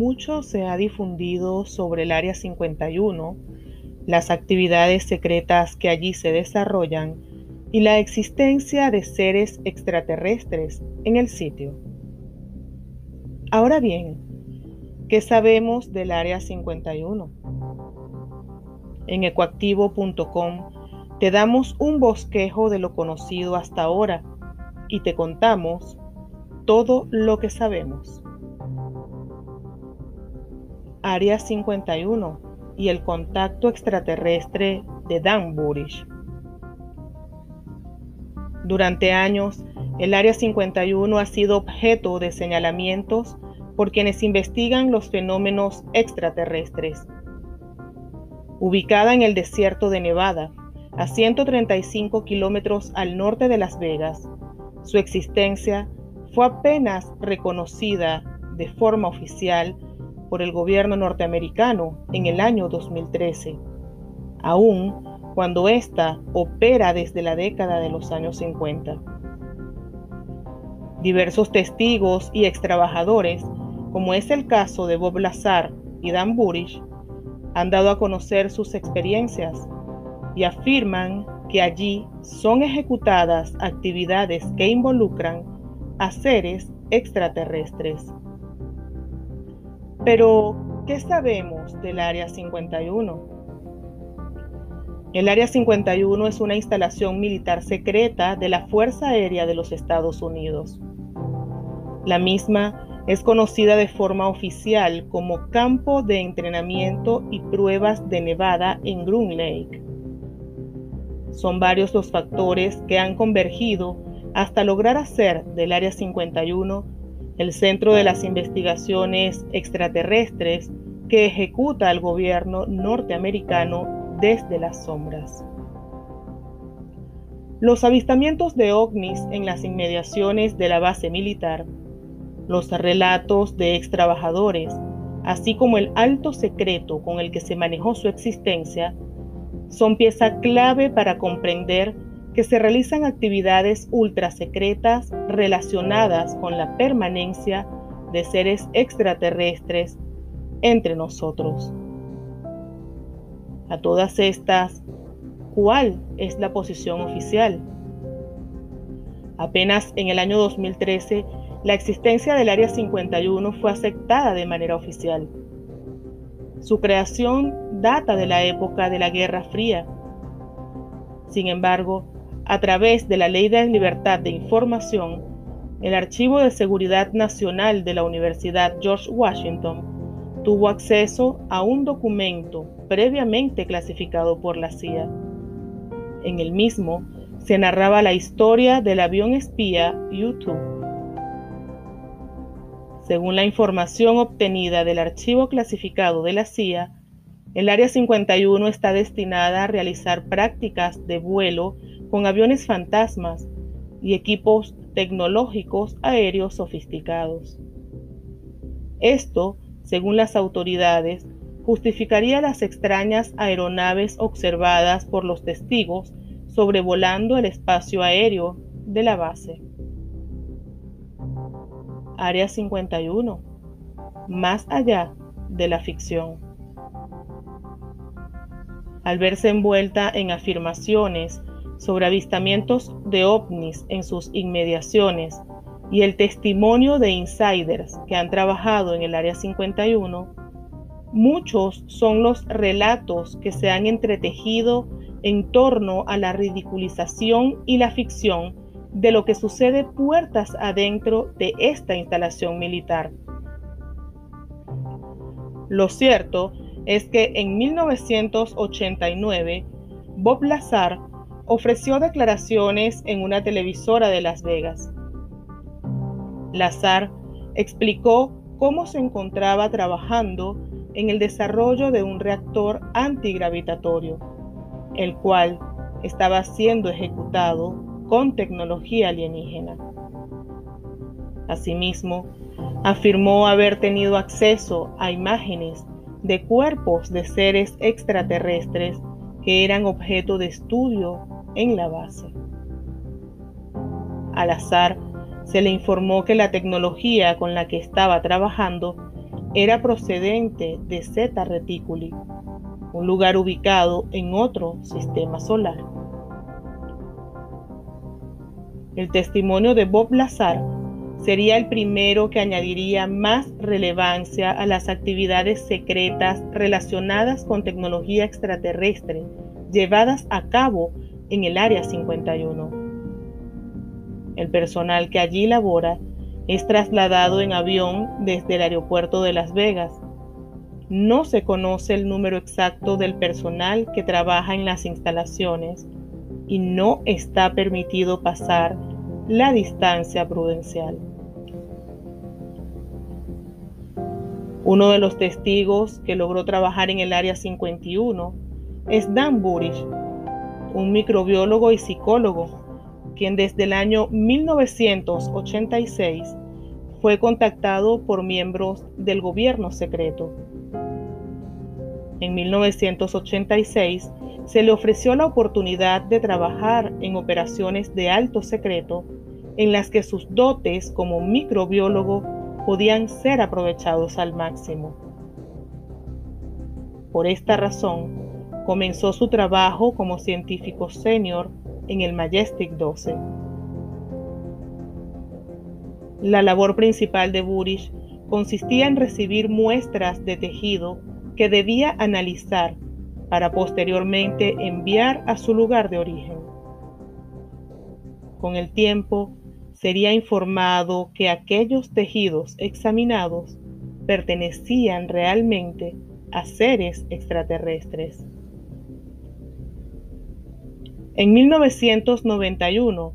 mucho se ha difundido sobre el Área 51, las actividades secretas que allí se desarrollan y la existencia de seres extraterrestres en el sitio. Ahora bien, ¿qué sabemos del Área 51? En ecoactivo.com te damos un bosquejo de lo conocido hasta ahora y te contamos todo lo que sabemos. Área 51 y el contacto extraterrestre de Dan Burish. Durante años, el Área 51 ha sido objeto de señalamientos por quienes investigan los fenómenos extraterrestres. Ubicada en el desierto de Nevada, a 135 kilómetros al norte de Las Vegas, su existencia fue apenas reconocida de forma oficial por el gobierno norteamericano en el año 2013, aun cuando ésta opera desde la década de los años 50. Diversos testigos y extrabajadores, como es el caso de Bob Lazar y Dan Burish, han dado a conocer sus experiencias y afirman que allí son ejecutadas actividades que involucran a seres extraterrestres. Pero, ¿qué sabemos del Área 51? El Área 51 es una instalación militar secreta de la Fuerza Aérea de los Estados Unidos. La misma es conocida de forma oficial como Campo de Entrenamiento y Pruebas de Nevada en Groom Lake. Son varios los factores que han convergido hasta lograr hacer del Área 51 el centro de las investigaciones extraterrestres que ejecuta el gobierno norteamericano desde las sombras. Los avistamientos de ovnis en las inmediaciones de la base militar, los relatos de ex trabajadores, así como el alto secreto con el que se manejó su existencia, son pieza clave para comprender que se realizan actividades ultra secretas relacionadas con la permanencia de seres extraterrestres entre nosotros. A todas estas, ¿cuál es la posición oficial? Apenas en el año 2013, la existencia del Área 51 fue aceptada de manera oficial. Su creación data de la época de la Guerra Fría. Sin embargo, a través de la Ley de Libertad de Información, el Archivo de Seguridad Nacional de la Universidad George Washington tuvo acceso a un documento previamente clasificado por la CIA. En el mismo se narraba la historia del avión espía U-2. Según la información obtenida del archivo clasificado de la CIA, el Área 51 está destinada a realizar prácticas de vuelo con aviones fantasmas y equipos tecnológicos aéreos sofisticados. Esto, según las autoridades, justificaría las extrañas aeronaves observadas por los testigos sobrevolando el espacio aéreo de la base. Área 51. Más allá de la ficción. Al verse envuelta en afirmaciones sobre avistamientos de ovnis en sus inmediaciones y el testimonio de insiders que han trabajado en el Área 51, muchos son los relatos que se han entretejido en torno a la ridiculización y la ficción de lo que sucede puertas adentro de esta instalación militar. Lo cierto es que en 1989, Bob Lazar ofreció declaraciones en una televisora de Las Vegas. Lazar explicó cómo se encontraba trabajando en el desarrollo de un reactor antigravitatorio, el cual estaba siendo ejecutado con tecnología alienígena. Asimismo, afirmó haber tenido acceso a imágenes de cuerpos de seres extraterrestres que eran objeto de estudio en la base. Al azar, se le informó que la tecnología con la que estaba trabajando era procedente de Zeta Reticuli, un lugar ubicado en otro sistema solar. El testimonio de Bob Lazar sería el primero que añadiría más relevancia a las actividades secretas relacionadas con tecnología extraterrestre llevadas a cabo en el Área 51. El personal que allí labora es trasladado en avión desde el aeropuerto de Las Vegas. No se conoce el número exacto del personal que trabaja en las instalaciones y no está permitido pasar la distancia prudencial. Uno de los testigos que logró trabajar en el Área 51 es Dan Burish, un microbiólogo y psicólogo, quien desde el año 1986 fue contactado por miembros del gobierno secreto. En 1986 se le ofreció la oportunidad de trabajar en operaciones de alto secreto en las que sus dotes como microbiólogo podían ser aprovechados al máximo. Por esta razón, comenzó su trabajo como científico senior en el Majestic 12. La labor principal de Burish consistía en recibir muestras de tejido que debía analizar para posteriormente enviar a su lugar de origen. Con el tiempo, sería informado que aquellos tejidos examinados pertenecían realmente a seres extraterrestres. En 1991,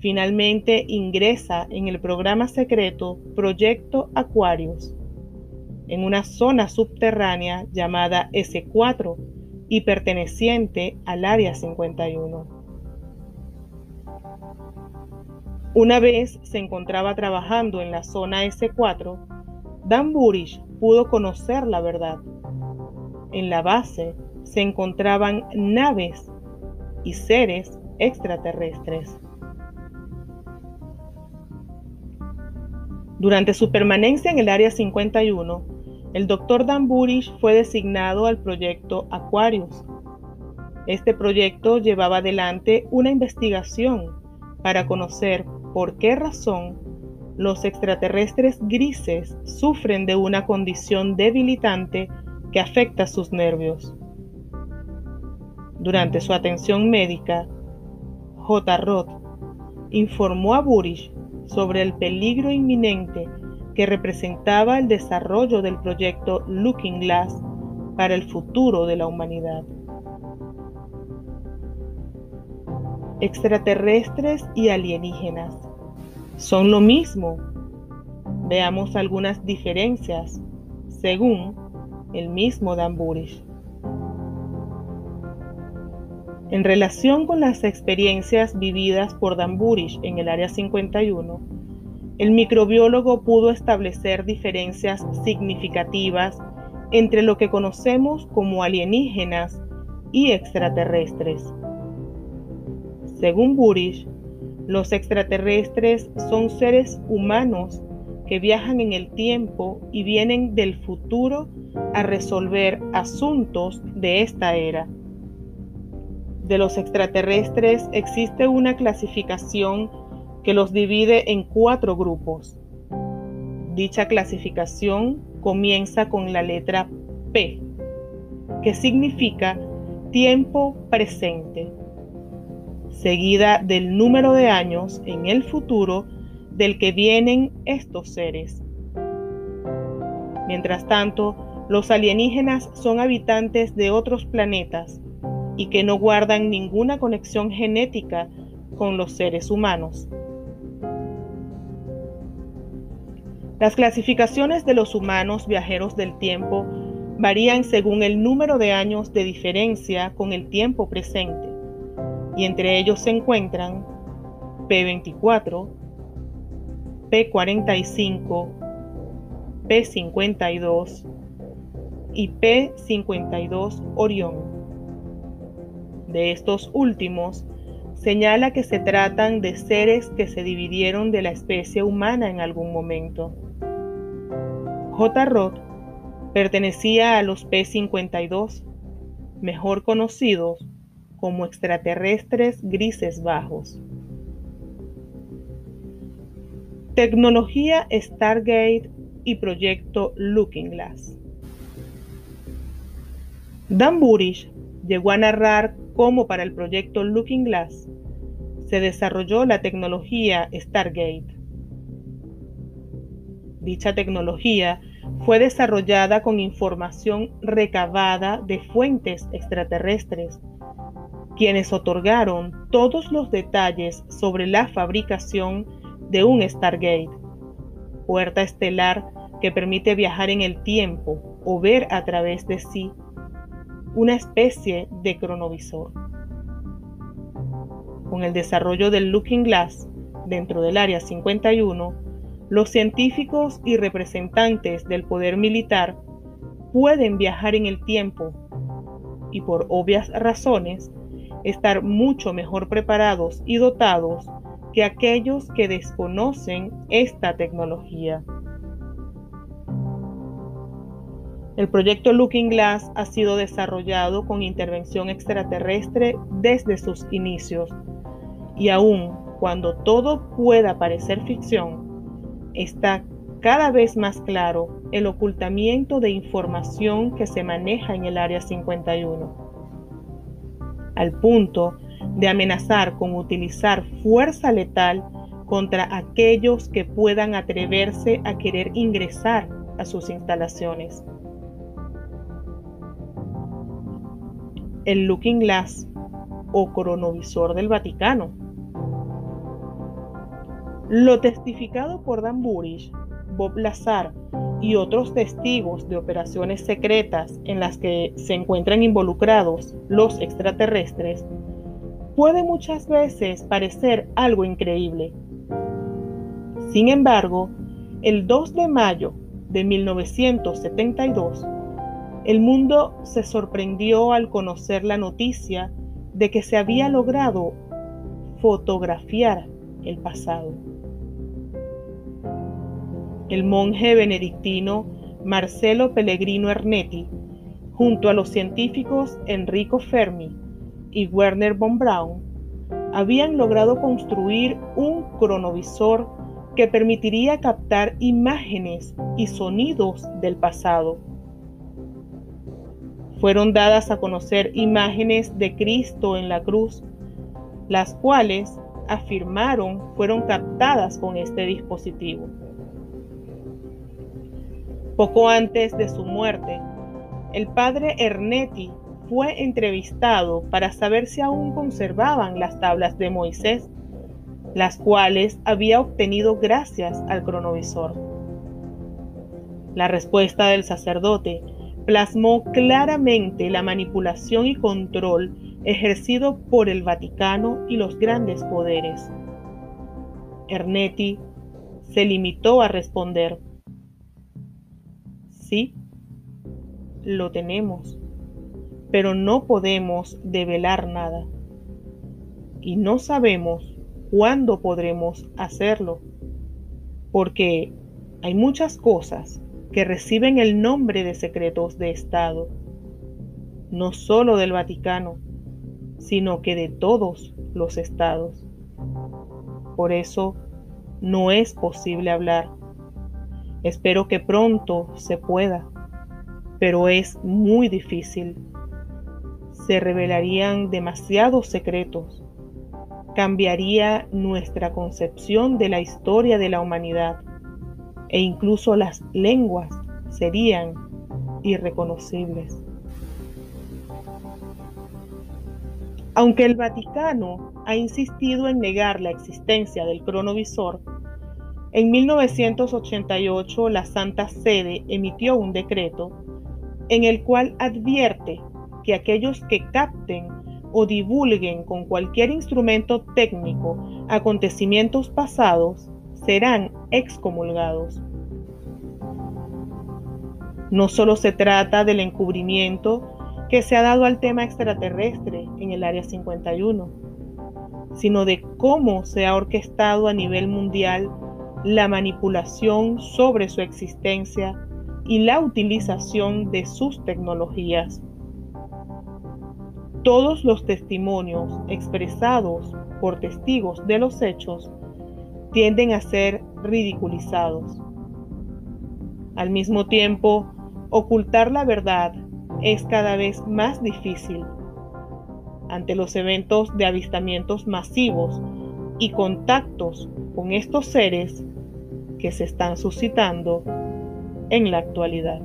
finalmente ingresa en el programa secreto Proyecto Aquarius, en una zona subterránea llamada S4 y perteneciente al Área 51. Una vez se encontraba trabajando en la zona S4, Dan Burish pudo conocer la verdad. En la base se encontraban naves y seres extraterrestres. Durante su permanencia en el Área 51, el Dr. Dan Burish fue designado al proyecto Aquarius. Este proyecto llevaba adelante una investigación para conocer por qué razón los extraterrestres grises sufren de una condición debilitante que afecta sus nervios. Durante su atención médica, J. Roth informó a Burish sobre el peligro inminente que representaba el desarrollo del proyecto Looking Glass para el futuro de la humanidad. extraterrestres y alienígenas. Son lo mismo. Veamos algunas diferencias según el mismo Dan Burish. En relación con las experiencias vividas por Dan Burish en el Área 51, el microbiólogo pudo establecer diferencias significativas entre lo que conocemos como alienígenas y extraterrestres. Según Burish, los extraterrestres son seres humanos que viajan en el tiempo y vienen del futuro a resolver asuntos de esta era. De los extraterrestres existe una clasificación que los divide en cuatro grupos. Dicha clasificación comienza con la letra P, que significa tiempo presente seguida del número de años en el futuro del que vienen estos seres. Mientras tanto, los alienígenas son habitantes de otros planetas y que no guardan ninguna conexión genética con los seres humanos. Las clasificaciones de los humanos viajeros del tiempo varían según el número de años de diferencia con el tiempo presente y entre ellos se encuentran P24, P45, P52 y P52 Orión. De estos últimos, señala que se tratan de seres que se dividieron de la especie humana en algún momento. J. Roth Pertenecía a los P-52, mejor conocidos como extraterrestres grises bajos. Tecnología Stargate y proyecto Looking Glass. Dan Burish llegó a narrar cómo para el proyecto Looking Glass se desarrolló la tecnología Stargate. Dicha tecnología fue desarrollada con información recabada de fuentes extraterrestres, quienes otorgaron todos los detalles sobre la fabricación de un Stargate, puerta estelar que permite viajar en el tiempo o ver a través de sí una especie de cronovisor. Con el desarrollo del Looking Glass dentro del Área 51, los científicos y representantes del poder militar pueden viajar en el tiempo y por obvias razones estar mucho mejor preparados y dotados que aquellos que desconocen esta tecnología. El proyecto Looking Glass ha sido desarrollado con intervención extraterrestre desde sus inicios y aun cuando todo pueda parecer ficción, está cada vez más claro el ocultamiento de información que se maneja en el Área 51, al punto de amenazar con utilizar fuerza letal contra aquellos que puedan atreverse a querer ingresar a sus instalaciones. El Looking Glass o cronovisor del Vaticano. Lo testificado por Dan Burish, Bob Lazar y otros testigos de operaciones secretas en las que se encuentran involucrados los extraterrestres puede muchas veces parecer algo increíble. Sin embargo, el 2 de mayo de 1972, el mundo se sorprendió al conocer la noticia de que se había logrado fotografiar el pasado. El monje benedictino Marcelo Pellegrino Ernetti, junto a los científicos Enrico Fermi y Werner von Braun, habían logrado construir un cronovisor que permitiría captar imágenes y sonidos del pasado fueron dadas a conocer imágenes de Cristo en la cruz, las cuales afirmaron fueron captadas con este dispositivo. Poco antes de su muerte, el padre Ernetti fue entrevistado para saber si aún conservaban las tablas de Moisés, las cuales había obtenido gracias al cronovisor. La respuesta del sacerdote plasmó claramente la manipulación y control ejercido por el Vaticano y los grandes poderes. Ernetti se limitó a responder, sí, lo tenemos, pero no podemos develar nada y no sabemos cuándo podremos hacerlo, porque hay muchas cosas que reciben el nombre de secretos de Estado, no solo del Vaticano, sino que de todos los estados. Por eso no es posible hablar. Espero que pronto se pueda, pero es muy difícil. Se revelarían demasiados secretos. Cambiaría nuestra concepción de la historia de la humanidad e incluso las lenguas serían irreconocibles. Aunque el Vaticano ha insistido en negar la existencia del cronovisor, en 1988 la Santa Sede emitió un decreto en el cual advierte que aquellos que capten o divulguen con cualquier instrumento técnico acontecimientos pasados serán excomulgados. No solo se trata del encubrimiento que se ha dado al tema extraterrestre en el Área 51, sino de cómo se ha orquestado a nivel mundial la manipulación sobre su existencia y la utilización de sus tecnologías. Todos los testimonios expresados por testigos de los hechos tienden a ser ridiculizados. Al mismo tiempo, ocultar la verdad es cada vez más difícil ante los eventos de avistamientos masivos y contactos con estos seres que se están suscitando en la actualidad.